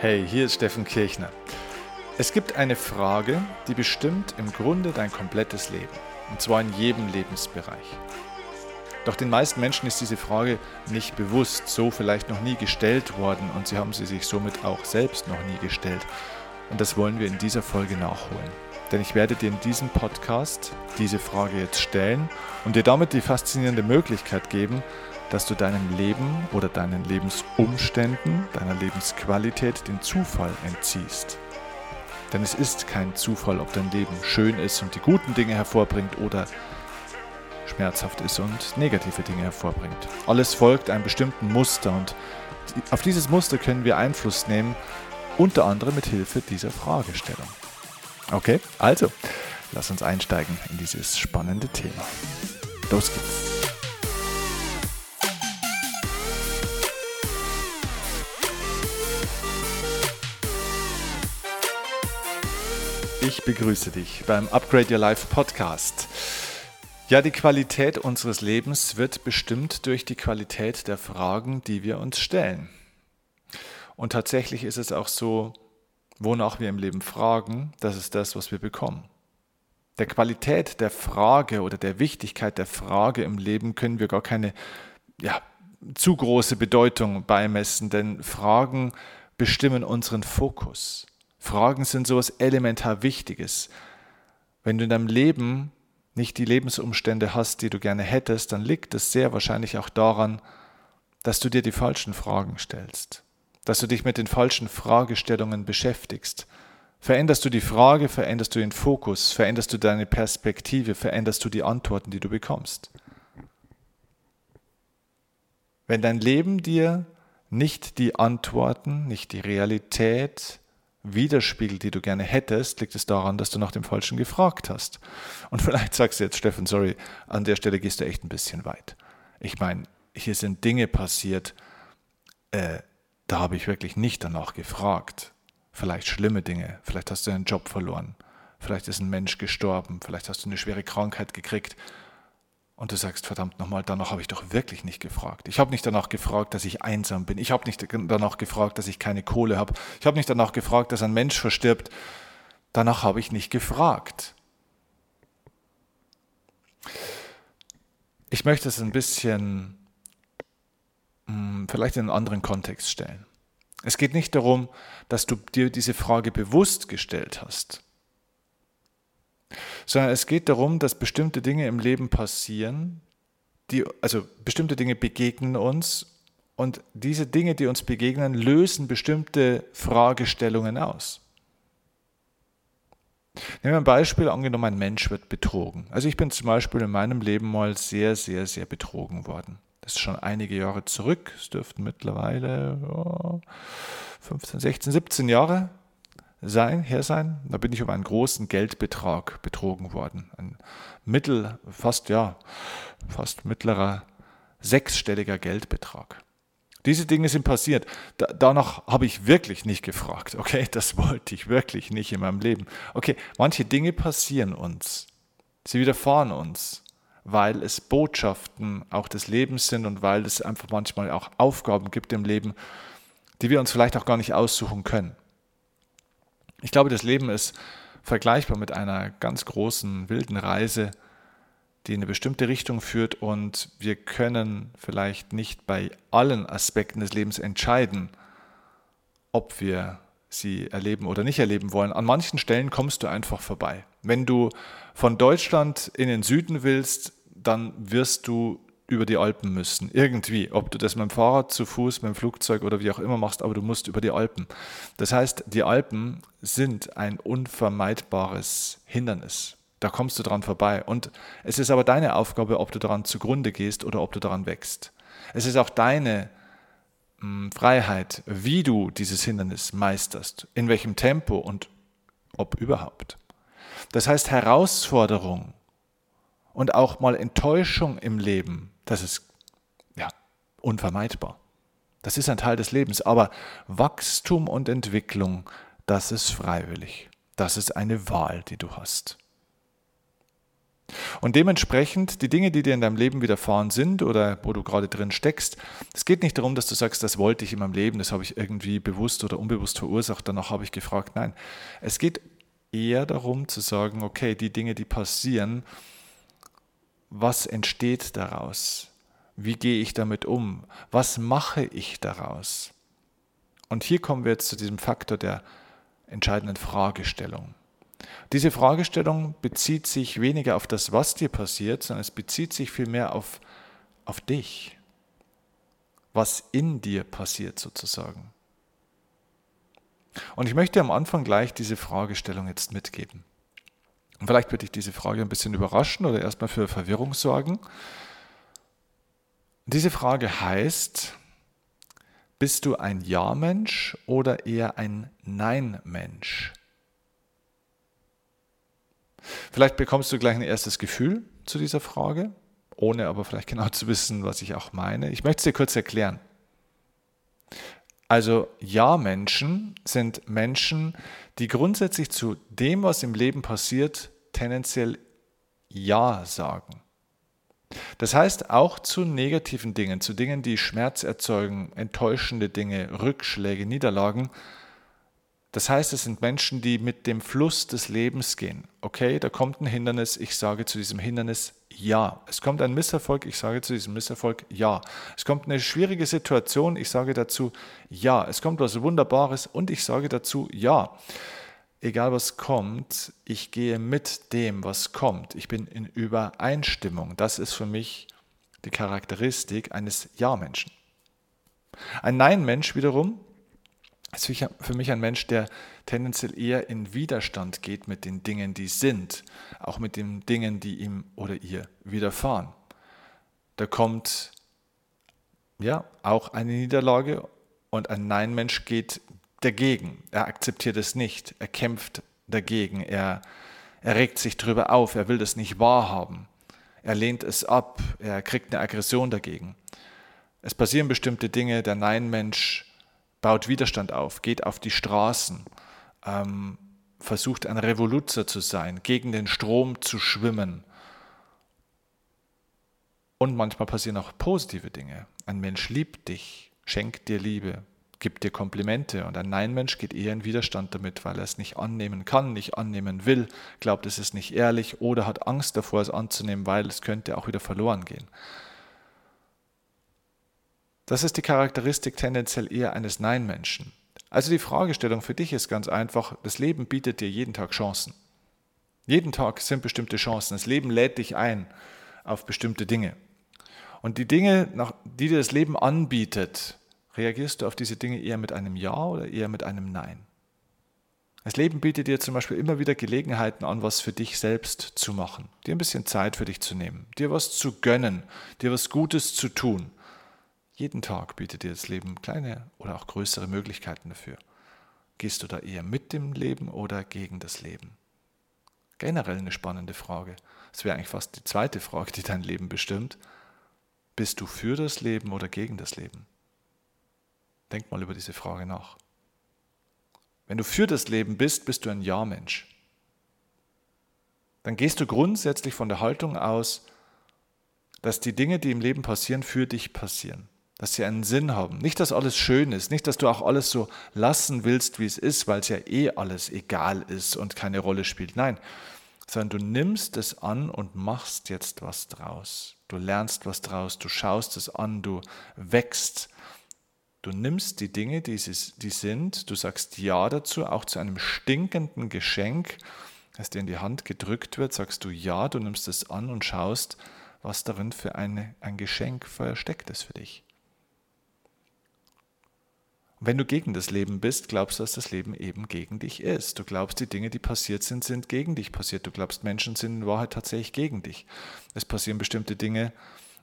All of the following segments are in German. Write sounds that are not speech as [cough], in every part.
Hey, hier ist Steffen Kirchner. Es gibt eine Frage, die bestimmt im Grunde dein komplettes Leben. Und zwar in jedem Lebensbereich. Doch den meisten Menschen ist diese Frage nicht bewusst, so vielleicht noch nie gestellt worden und sie haben sie sich somit auch selbst noch nie gestellt. Und das wollen wir in dieser Folge nachholen. Denn ich werde dir in diesem Podcast diese Frage jetzt stellen und dir damit die faszinierende Möglichkeit geben, dass du deinem Leben oder deinen Lebensumständen, deiner Lebensqualität den Zufall entziehst. Denn es ist kein Zufall, ob dein Leben schön ist und die guten Dinge hervorbringt oder schmerzhaft ist und negative Dinge hervorbringt. Alles folgt einem bestimmten Muster und auf dieses Muster können wir Einfluss nehmen, unter anderem mit Hilfe dieser Fragestellung. Okay, also, lass uns einsteigen in dieses spannende Thema. Los geht's. Ich begrüße dich beim Upgrade Your Life Podcast. Ja, die Qualität unseres Lebens wird bestimmt durch die Qualität der Fragen, die wir uns stellen. Und tatsächlich ist es auch so, wonach wir im Leben fragen, das ist das, was wir bekommen. Der Qualität der Frage oder der Wichtigkeit der Frage im Leben können wir gar keine ja, zu große Bedeutung beimessen, denn Fragen bestimmen unseren Fokus. Fragen sind so etwas elementar Wichtiges. Wenn du in deinem Leben nicht die Lebensumstände hast, die du gerne hättest, dann liegt es sehr wahrscheinlich auch daran, dass du dir die falschen Fragen stellst, dass du dich mit den falschen Fragestellungen beschäftigst. Veränderst du die Frage, veränderst du den Fokus, veränderst du deine Perspektive, veränderst du die Antworten, die du bekommst. Wenn dein Leben dir nicht die Antworten, nicht die Realität, widerspiegelt, die du gerne hättest, liegt es daran, dass du nach dem Falschen gefragt hast. Und [laughs] vielleicht sagst du jetzt, Steffen, sorry, an der Stelle gehst du echt ein bisschen weit. Ich meine, hier sind Dinge passiert, äh, da habe ich wirklich nicht danach gefragt. Vielleicht schlimme Dinge, vielleicht hast du einen Job verloren, vielleicht ist ein Mensch gestorben, vielleicht hast du eine schwere Krankheit gekriegt und du sagst, verdammt nochmal, danach habe ich doch wirklich nicht gefragt. Ich habe nicht danach gefragt, dass ich einsam bin. Ich habe nicht danach gefragt, dass ich keine Kohle habe. Ich habe nicht danach gefragt, dass ein Mensch verstirbt. Danach habe ich nicht gefragt. Ich möchte es ein bisschen hm, vielleicht in einen anderen Kontext stellen. Es geht nicht darum, dass du dir diese Frage bewusst gestellt hast sondern es geht darum, dass bestimmte Dinge im Leben passieren, die, also bestimmte Dinge begegnen uns und diese Dinge, die uns begegnen, lösen bestimmte Fragestellungen aus. Nehmen wir ein Beispiel, angenommen, ein Mensch wird betrogen. Also ich bin zum Beispiel in meinem Leben mal sehr, sehr, sehr betrogen worden. Das ist schon einige Jahre zurück. Es dürften mittlerweile oh, 15, 16, 17 Jahre sein, her sein. Da bin ich um einen großen Geldbetrag betrogen worden. Ein mittel, fast, ja, fast mittlerer sechsstelliger Geldbetrag. Diese Dinge sind passiert. Da, danach habe ich wirklich nicht gefragt. Okay, [laughs] das wollte ich wirklich nicht in meinem Leben. Okay, manche Dinge passieren uns. Sie widerfahren uns, weil es Botschaften auch des Lebens sind und weil es einfach manchmal auch Aufgaben gibt im Leben, die wir uns vielleicht auch gar nicht aussuchen können. Ich glaube, das Leben ist vergleichbar mit einer ganz großen, wilden Reise, die in eine bestimmte Richtung führt und wir können vielleicht nicht bei allen Aspekten des Lebens entscheiden, ob wir sie erleben oder nicht erleben wollen. An manchen Stellen kommst du einfach vorbei. Wenn du von Deutschland in den Süden willst, dann wirst du über die Alpen müssen. Irgendwie. Ob du das mit dem Fahrrad, zu Fuß, mit dem Flugzeug oder wie auch immer machst, aber du musst über die Alpen. Das heißt, die Alpen sind ein unvermeidbares Hindernis. Da kommst du dran vorbei. Und es ist aber deine Aufgabe, ob du daran zugrunde gehst oder ob du daran wächst. Es ist auch deine hm, Freiheit, wie du dieses Hindernis meisterst, in welchem Tempo und ob überhaupt. Das heißt, Herausforderung und auch mal Enttäuschung im Leben das ist ja unvermeidbar. Das ist ein Teil des Lebens. Aber Wachstum und Entwicklung, das ist freiwillig. Das ist eine Wahl, die du hast. Und dementsprechend, die Dinge, die dir in deinem Leben widerfahren sind oder wo du gerade drin steckst, es geht nicht darum, dass du sagst, das wollte ich in meinem Leben, das habe ich irgendwie bewusst oder unbewusst verursacht, danach habe ich gefragt. Nein, es geht eher darum zu sagen, okay, die Dinge, die passieren, was entsteht daraus? Wie gehe ich damit um? Was mache ich daraus? Und hier kommen wir jetzt zu diesem Faktor der entscheidenden Fragestellung. Diese Fragestellung bezieht sich weniger auf das, was dir passiert, sondern es bezieht sich vielmehr auf, auf dich, was in dir passiert sozusagen. Und ich möchte am Anfang gleich diese Fragestellung jetzt mitgeben. Vielleicht wird dich diese Frage ein bisschen überraschen oder erstmal für Verwirrung sorgen. Diese Frage heißt, bist du ein Ja-Mensch oder eher ein Nein-Mensch? Vielleicht bekommst du gleich ein erstes Gefühl zu dieser Frage, ohne aber vielleicht genau zu wissen, was ich auch meine. Ich möchte es dir kurz erklären. Also Ja-Menschen sind Menschen, die grundsätzlich zu dem, was im Leben passiert, tendenziell Ja sagen. Das heißt auch zu negativen Dingen, zu Dingen, die Schmerz erzeugen, enttäuschende Dinge, Rückschläge, Niederlagen, das heißt, es sind Menschen, die mit dem Fluss des Lebens gehen. Okay, da kommt ein Hindernis, ich sage zu diesem Hindernis ja. Es kommt ein Misserfolg, ich sage zu diesem Misserfolg ja. Es kommt eine schwierige Situation, ich sage dazu ja. Es kommt was Wunderbares und ich sage dazu ja. Egal was kommt, ich gehe mit dem, was kommt. Ich bin in Übereinstimmung. Das ist für mich die Charakteristik eines Ja-Menschen. Ein Nein-Mensch wiederum ist für mich ein Mensch, der tendenziell eher in Widerstand geht mit den Dingen, die sind, auch mit den Dingen, die ihm oder ihr widerfahren. Da kommt ja auch eine Niederlage und ein Nein-Mensch geht dagegen. Er akzeptiert es nicht, er kämpft dagegen, er, er regt sich darüber auf, er will das nicht wahrhaben, er lehnt es ab, er kriegt eine Aggression dagegen. Es passieren bestimmte Dinge, der Nein-Mensch baut Widerstand auf, geht auf die Straßen, ähm, versucht ein Revoluzer zu sein, gegen den Strom zu schwimmen. Und manchmal passieren auch positive Dinge. Ein Mensch liebt dich, schenkt dir Liebe, gibt dir Komplimente und ein Nein-Mensch geht eher in Widerstand damit, weil er es nicht annehmen kann, nicht annehmen will, glaubt, es ist nicht ehrlich oder hat Angst davor, es anzunehmen, weil es könnte auch wieder verloren gehen. Das ist die Charakteristik tendenziell eher eines Nein-Menschen. Also die Fragestellung für dich ist ganz einfach, das Leben bietet dir jeden Tag Chancen. Jeden Tag sind bestimmte Chancen. Das Leben lädt dich ein auf bestimmte Dinge. Und die Dinge, die dir das Leben anbietet, reagierst du auf diese Dinge eher mit einem Ja oder eher mit einem Nein. Das Leben bietet dir zum Beispiel immer wieder Gelegenheiten an, was für dich selbst zu machen, dir ein bisschen Zeit für dich zu nehmen, dir was zu gönnen, dir was Gutes zu tun. Jeden Tag bietet dir das Leben kleine oder auch größere Möglichkeiten dafür. Gehst du da eher mit dem Leben oder gegen das Leben? Generell eine spannende Frage. Das wäre eigentlich fast die zweite Frage, die dein Leben bestimmt. Bist du für das Leben oder gegen das Leben? Denk mal über diese Frage nach. Wenn du für das Leben bist, bist du ein Ja-Mensch. Dann gehst du grundsätzlich von der Haltung aus, dass die Dinge, die im Leben passieren, für dich passieren dass sie einen Sinn haben. Nicht, dass alles schön ist, nicht, dass du auch alles so lassen willst, wie es ist, weil es ja eh alles egal ist und keine Rolle spielt. Nein, sondern du nimmst es an und machst jetzt was draus. Du lernst was draus, du schaust es an, du wächst. Du nimmst die Dinge, die, sind, du sagst Ja dazu, auch zu einem stinkenden Geschenk, das dir in die Hand gedrückt wird, sagst du Ja, du nimmst es an und schaust, was darin für eine, ein Geschenk versteckt ist für dich. Wenn du gegen das Leben bist, glaubst du, dass das Leben eben gegen dich ist. Du glaubst, die Dinge, die passiert sind, sind gegen dich passiert. Du glaubst, Menschen sind in Wahrheit tatsächlich gegen dich. Es passieren bestimmte Dinge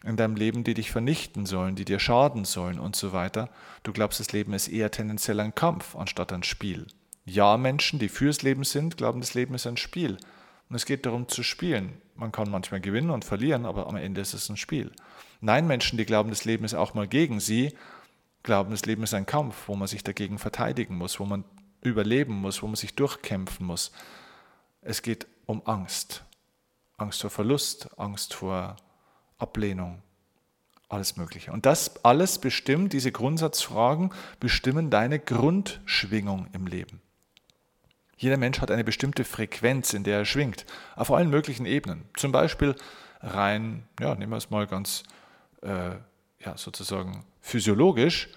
in deinem Leben, die dich vernichten sollen, die dir schaden sollen und so weiter. Du glaubst, das Leben ist eher tendenziell ein Kampf anstatt ein Spiel. Ja, Menschen, die fürs Leben sind, glauben, das Leben ist ein Spiel. Und es geht darum zu spielen. Man kann manchmal gewinnen und verlieren, aber am Ende ist es ein Spiel. Nein, Menschen, die glauben, das Leben ist auch mal gegen sie, glauben, das Leben ist ein Kampf, wo man sich dagegen verteidigen muss, wo man überleben muss, wo man sich durchkämpfen muss. Es geht um Angst. Angst vor Verlust, Angst vor Ablehnung, alles Mögliche. Und das alles bestimmt, diese Grundsatzfragen bestimmen deine Grundschwingung im Leben. Jeder Mensch hat eine bestimmte Frequenz, in der er schwingt, auf allen möglichen Ebenen. Zum Beispiel rein, ja, nehmen wir es mal ganz, äh, ja, sozusagen physiologisch,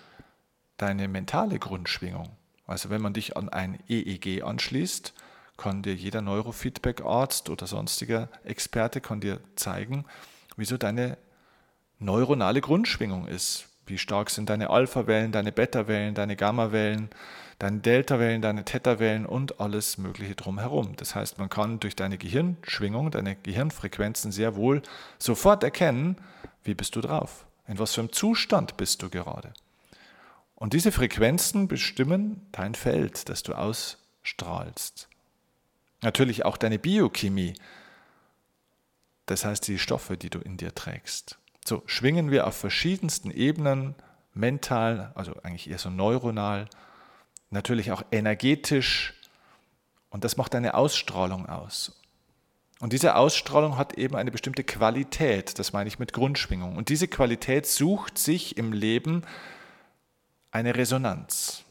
deine mentale Grundschwingung. Also wenn man dich an ein EEG anschließt, kann dir jeder Neurofeedback-Arzt oder sonstiger Experte kann dir zeigen, wieso deine neuronale Grundschwingung ist. Wie stark sind deine Alpha-Wellen, deine Beta-Wellen, deine Gamma-Wellen, deine Delta-Wellen, deine Theta-Wellen und alles Mögliche drumherum. Das heißt, man kann durch deine Gehirnschwingung, deine Gehirnfrequenzen sehr wohl sofort erkennen, wie bist du drauf, in was für einem Zustand bist du gerade. Und diese Frequenzen bestimmen dein Feld, das du ausstrahlst. Natürlich auch deine Biochemie, das heißt die Stoffe, die du in dir trägst. So schwingen wir auf verschiedensten Ebenen, mental, also eigentlich eher so neuronal, natürlich auch energetisch und das macht eine Ausstrahlung aus. Und diese Ausstrahlung hat eben eine bestimmte Qualität, das meine ich mit Grundschwingung. Und diese Qualität sucht sich im Leben eine Resonanz.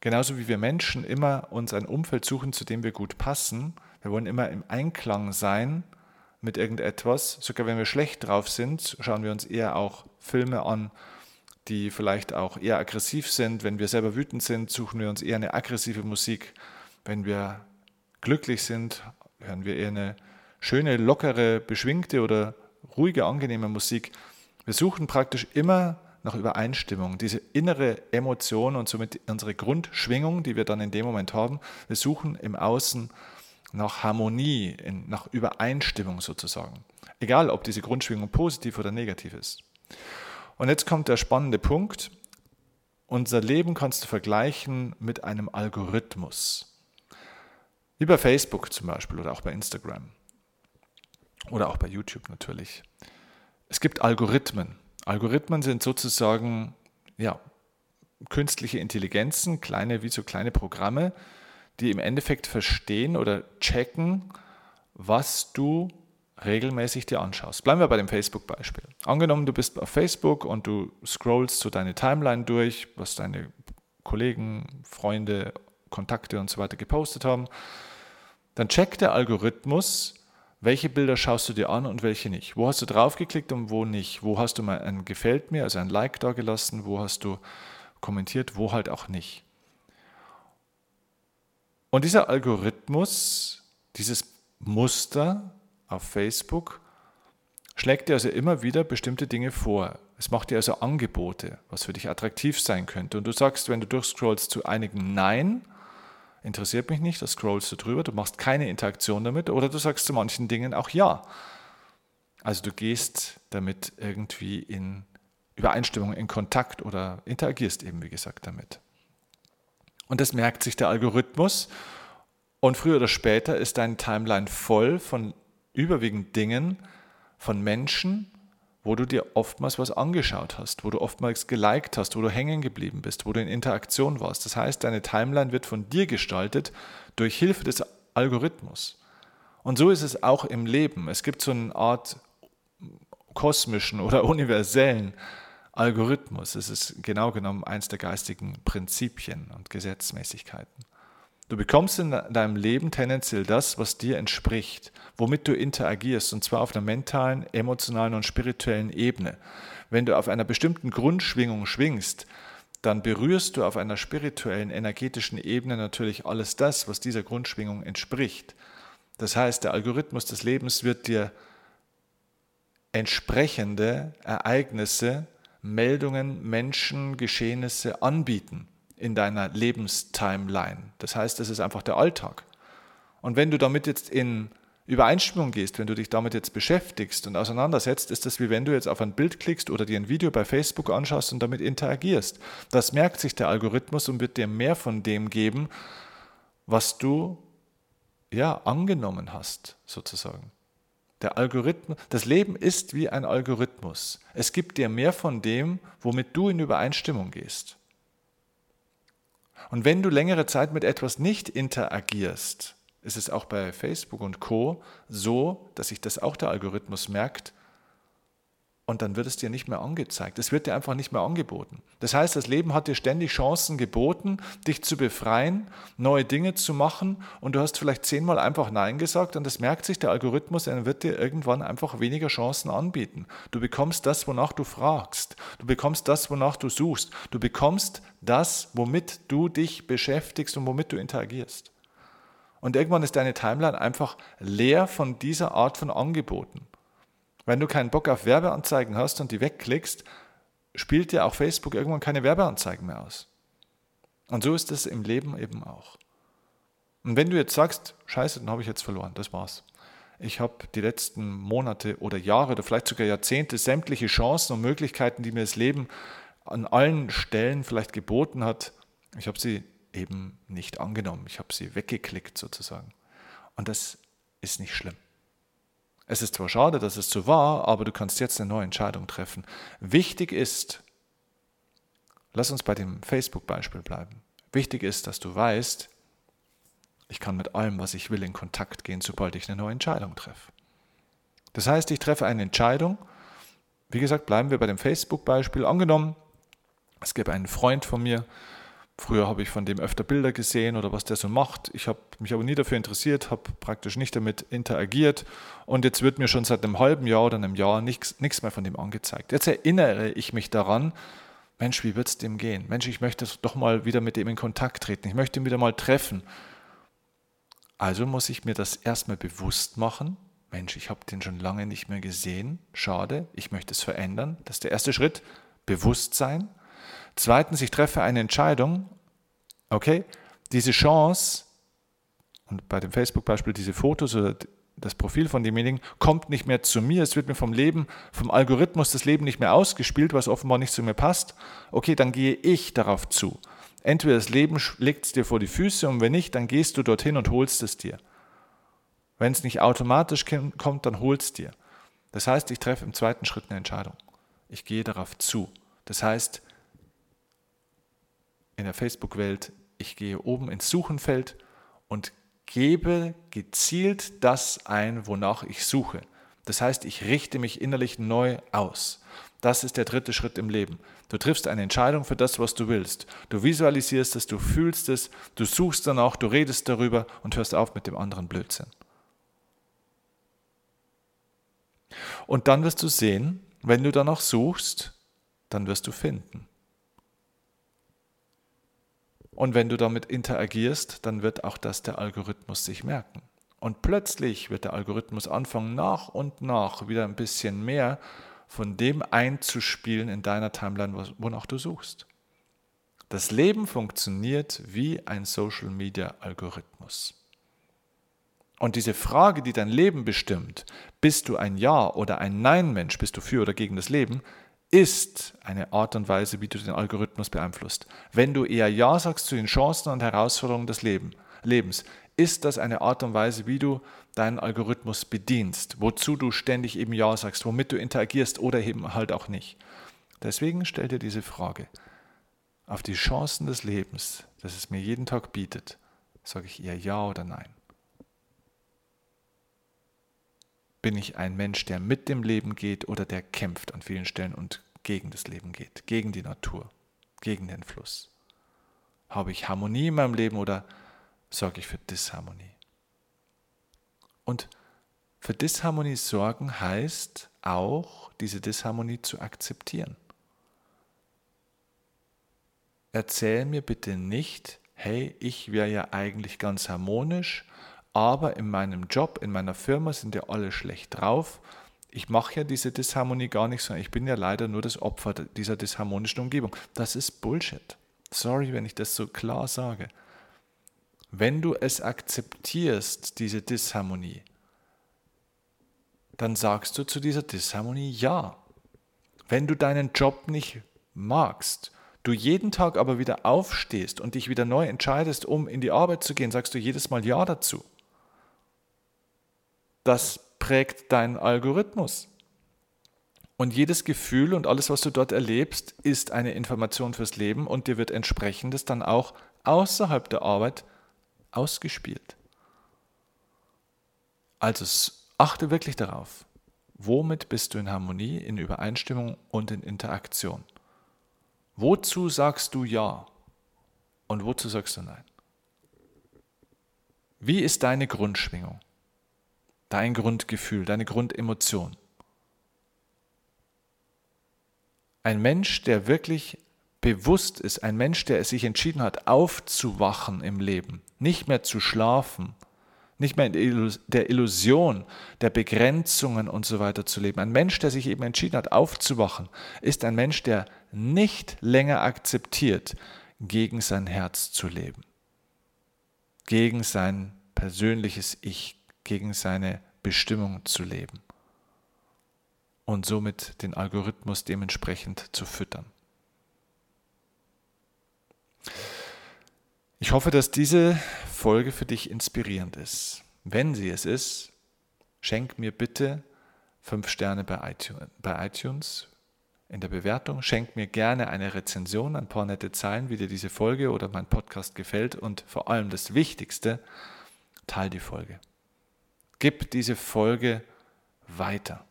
Genauso wie wir Menschen immer uns ein Umfeld suchen, zu dem wir gut passen. Wir wollen immer im Einklang sein mit irgendetwas. Sogar wenn wir schlecht drauf sind, schauen wir uns eher auch Filme an, die vielleicht auch eher aggressiv sind. Wenn wir selber wütend sind, suchen wir uns eher eine aggressive Musik. Wenn wir glücklich sind, hören wir eher eine schöne, lockere, beschwingte oder ruhige, angenehme Musik. Wir suchen praktisch immer nach Übereinstimmung, diese innere Emotion und somit unsere Grundschwingung, die wir dann in dem Moment haben. Wir suchen im Außen nach Harmonie, nach Übereinstimmung sozusagen. Egal, ob diese Grundschwingung positiv oder negativ ist. Und jetzt kommt der spannende Punkt. Unser Leben kannst du vergleichen mit einem Algorithmus. Wie bei Facebook zum Beispiel oder auch bei Instagram. Oder auch bei YouTube natürlich. Es gibt Algorithmen. Algorithmen sind sozusagen ja, künstliche Intelligenzen, kleine wie so kleine Programme, die im Endeffekt verstehen oder checken, was du regelmäßig dir anschaust. Bleiben wir bei dem Facebook-Beispiel. Angenommen, du bist auf Facebook und du scrollst so deine Timeline durch, was deine Kollegen, Freunde, Kontakte und so weiter gepostet haben, dann checkt der Algorithmus, welche Bilder schaust du dir an und welche nicht? Wo hast du draufgeklickt und wo nicht? Wo hast du mal ein Gefällt mir, also ein Like da gelassen? Wo hast du kommentiert? Wo halt auch nicht? Und dieser Algorithmus, dieses Muster auf Facebook, schlägt dir also immer wieder bestimmte Dinge vor. Es macht dir also Angebote, was für dich attraktiv sein könnte. Und du sagst, wenn du durchscrollst zu einigen Nein, interessiert mich nicht, da scrollst du drüber, du machst keine Interaktion damit oder du sagst zu manchen Dingen auch ja. Also du gehst damit irgendwie in Übereinstimmung, in Kontakt oder interagierst eben, wie gesagt, damit. Und das merkt sich der Algorithmus und früher oder später ist dein Timeline voll von überwiegend Dingen, von Menschen, wo du dir oftmals was angeschaut hast, wo du oftmals geliked hast, wo du hängen geblieben bist, wo du in Interaktion warst. Das heißt, deine Timeline wird von dir gestaltet durch Hilfe des Algorithmus. Und so ist es auch im Leben. Es gibt so eine Art kosmischen oder [laughs] universellen Algorithmus. Es ist genau genommen eins der geistigen Prinzipien und Gesetzmäßigkeiten. Du bekommst in deinem Leben tendenziell das, was dir entspricht, womit du interagierst, und zwar auf einer mentalen, emotionalen und spirituellen Ebene. Wenn du auf einer bestimmten Grundschwingung schwingst, dann berührst du auf einer spirituellen, energetischen Ebene natürlich alles das, was dieser Grundschwingung entspricht. Das heißt, der Algorithmus des Lebens wird dir entsprechende Ereignisse, Meldungen, Menschen, Geschehnisse anbieten in deiner Lebenstimeline. Das heißt, es ist einfach der Alltag. Und wenn du damit jetzt in Übereinstimmung gehst, wenn du dich damit jetzt beschäftigst und auseinandersetzt, ist das wie wenn du jetzt auf ein Bild klickst oder dir ein Video bei Facebook anschaust und damit interagierst. Das merkt sich der Algorithmus und wird dir mehr von dem geben, was du ja angenommen hast, sozusagen. Der Algorithmus, das Leben ist wie ein Algorithmus. Es gibt dir mehr von dem, womit du in Übereinstimmung gehst. Und wenn du längere Zeit mit etwas nicht interagierst, ist es auch bei Facebook und Co. so, dass sich das auch der Algorithmus merkt und dann wird es dir nicht mehr angezeigt. Es wird dir einfach nicht mehr angeboten. Das heißt, das Leben hat dir ständig Chancen geboten, dich zu befreien, neue Dinge zu machen und du hast vielleicht zehnmal einfach Nein gesagt und das merkt sich der Algorithmus, er wird dir irgendwann einfach weniger Chancen anbieten. Du bekommst das, wonach du fragst. Du bekommst das, wonach du suchst. Du bekommst das, womit du dich beschäftigst und womit du interagierst. Und irgendwann ist deine Timeline einfach leer von dieser Art von Angeboten. Wenn du keinen Bock auf Werbeanzeigen hast und die wegklickst, spielt dir auch Facebook irgendwann keine Werbeanzeigen mehr aus. Und so ist es im Leben eben auch. Und wenn du jetzt sagst, scheiße, dann habe ich jetzt verloren, das war's. Ich habe die letzten Monate oder Jahre oder vielleicht sogar Jahrzehnte sämtliche Chancen und Möglichkeiten, die mir das Leben an allen Stellen vielleicht geboten hat, ich habe sie eben nicht angenommen. Ich habe sie weggeklickt sozusagen. Und das ist nicht schlimm. Es ist zwar schade, dass es so war, aber du kannst jetzt eine neue Entscheidung treffen. Wichtig ist, lass uns bei dem Facebook-Beispiel bleiben. Wichtig ist, dass du weißt, ich kann mit allem, was ich will, in Kontakt gehen, sobald ich eine neue Entscheidung treffe. Das heißt, ich treffe eine Entscheidung. Wie gesagt, bleiben wir bei dem Facebook-Beispiel. Angenommen, es gäbe einen Freund von mir, Früher habe ich von dem öfter Bilder gesehen oder was der so macht. Ich habe mich aber nie dafür interessiert, habe praktisch nicht damit interagiert und jetzt wird mir schon seit einem halben Jahr oder einem Jahr nichts, nichts mehr von dem angezeigt. Jetzt erinnere ich mich daran, Mensch, wie wird es dem gehen? Mensch, ich möchte doch mal wieder mit dem in Kontakt treten. Ich möchte ihn wieder mal treffen. Also muss ich mir das erstmal bewusst machen. Mensch, ich habe den schon lange nicht mehr gesehen. Schade, ich möchte es verändern. Das ist der erste Schritt. Bewusstsein. Zweitens, ich treffe eine Entscheidung, okay, diese Chance, und bei dem Facebook-Beispiel diese Fotos oder das Profil von demjenigen kommt nicht mehr zu mir, es wird mir vom Leben, vom Algorithmus das Leben nicht mehr ausgespielt, was offenbar nicht zu mir passt. Okay, dann gehe ich darauf zu. Entweder das Leben legt es dir vor die Füße und wenn nicht, dann gehst du dorthin und holst es dir. Wenn es nicht automatisch kommt, dann holst dir. Das heißt, ich treffe im zweiten Schritt eine Entscheidung. Ich gehe darauf zu. Das heißt, in der Facebook-Welt, ich gehe oben ins Suchenfeld und gebe gezielt das ein, wonach ich suche. Das heißt, ich richte mich innerlich neu aus. Das ist der dritte Schritt im Leben. Du triffst eine Entscheidung für das, was du willst. Du visualisierst es, du fühlst es, du suchst danach, du redest darüber und hörst auf mit dem anderen Blödsinn. Und dann wirst du sehen, wenn du danach suchst, dann wirst du finden. Und wenn du damit interagierst, dann wird auch das der Algorithmus sich merken. Und plötzlich wird der Algorithmus anfangen, nach und nach wieder ein bisschen mehr von dem einzuspielen in deiner Timeline, wonach du suchst. Das Leben funktioniert wie ein Social-Media-Algorithmus. Und diese Frage, die dein Leben bestimmt, bist du ein Ja oder ein Nein-Mensch, bist du für oder gegen das Leben, ist eine Art und Weise, wie du den Algorithmus beeinflusst. Wenn du eher Ja sagst zu den Chancen und Herausforderungen des Lebens, ist das eine Art und Weise, wie du deinen Algorithmus bedienst, wozu du ständig eben Ja sagst, womit du interagierst oder eben halt auch nicht. Deswegen stell dir diese Frage. Auf die Chancen des Lebens, das es mir jeden Tag bietet, sage ich eher Ja oder Nein. Bin ich ein Mensch, der mit dem Leben geht oder der kämpft an vielen Stellen und gegen das Leben geht, gegen die Natur, gegen den Fluss? Habe ich Harmonie in meinem Leben oder sorge ich für Disharmonie? Und für Disharmonie sorgen heißt auch, diese Disharmonie zu akzeptieren. Erzähl mir bitte nicht, hey, ich wäre ja eigentlich ganz harmonisch aber in meinem Job, in meiner Firma sind ja alle schlecht drauf. Ich mache ja diese Disharmonie gar nicht, sondern ich bin ja leider nur das Opfer dieser disharmonischen Umgebung. Das ist Bullshit. Sorry, wenn ich das so klar sage. Wenn du es akzeptierst, diese Disharmonie, dann sagst du zu dieser Disharmonie Ja. Wenn du deinen Job nicht magst, du jeden Tag aber wieder aufstehst und dich wieder neu entscheidest, um in die Arbeit zu gehen, sagst du jedes Mal Ja dazu das prägt deinen Algorithmus. Und jedes Gefühl und alles, was du dort erlebst, ist eine Information fürs Leben und dir wird entsprechendes dann auch außerhalb der Arbeit ausgespielt. Also achte wirklich darauf, womit bist du in Harmonie, in Übereinstimmung und in Interaktion. Wozu sagst du Ja und wozu sagst du Nein? Wie ist deine Grundschwingung, dein Grundgefühl, deine Grundemotion? Ein Mensch, der wirklich bewusst ist, ein Mensch, der es sich entschieden hat, aufzuwachen im Leben, nicht mehr zu schlafen, nicht mehr in der Illusion der Begrenzungen und so weiter zu leben. Ein Mensch, der sich eben entschieden hat, aufzuwachen, ist ein Mensch, der nicht länger akzeptiert, gegen sein Herz zu leben, gegen sein persönliches Ich, gegen seine Bestimmung zu leben und somit den Algorithmus dementsprechend zu füttern. Ich hoffe, dass diese Folge für dich inspirierend ist. Wenn sie es ist, schenk mir bitte fünf Sterne bei iTunes in der Bewertung. Schenk mir gerne eine Rezension, ein paar nette Zeilen, wie dir diese Folge oder mein Podcast gefällt. Und vor allem das Wichtigste, teil die Folge. Gib diese Folge weiter.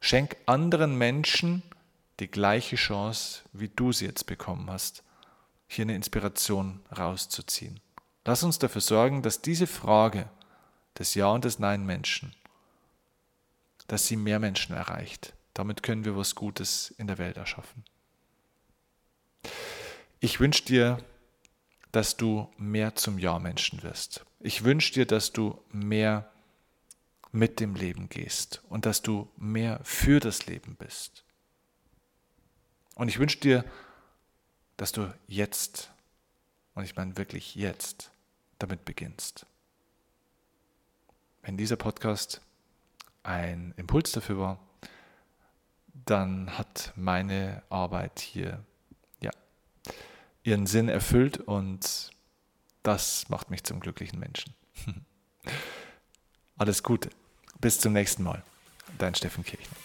Schenk anderen Menschen die gleiche Chance, wie du sie jetzt bekommen hast hier eine Inspiration rauszuziehen. Lass uns dafür sorgen, dass diese Frage des Ja und des Nein Menschen, dass sie mehr Menschen erreicht. Damit können wir was Gutes in der Welt erschaffen. Ich wünsche dir, dass du mehr zum Ja-Menschen wirst. Ich wünsche dir, dass du mehr mit dem Leben gehst und dass du mehr für das Leben bist. Und ich wünsche dir, dass du jetzt, und ich meine wirklich jetzt, damit beginnst. Wenn dieser Podcast ein Impuls dafür war, dann hat meine Arbeit hier ja, ihren Sinn erfüllt und das macht mich zum glücklichen Menschen. [laughs] Alles Gute. Bis zum nächsten Mal. Dein Steffen Kirchner.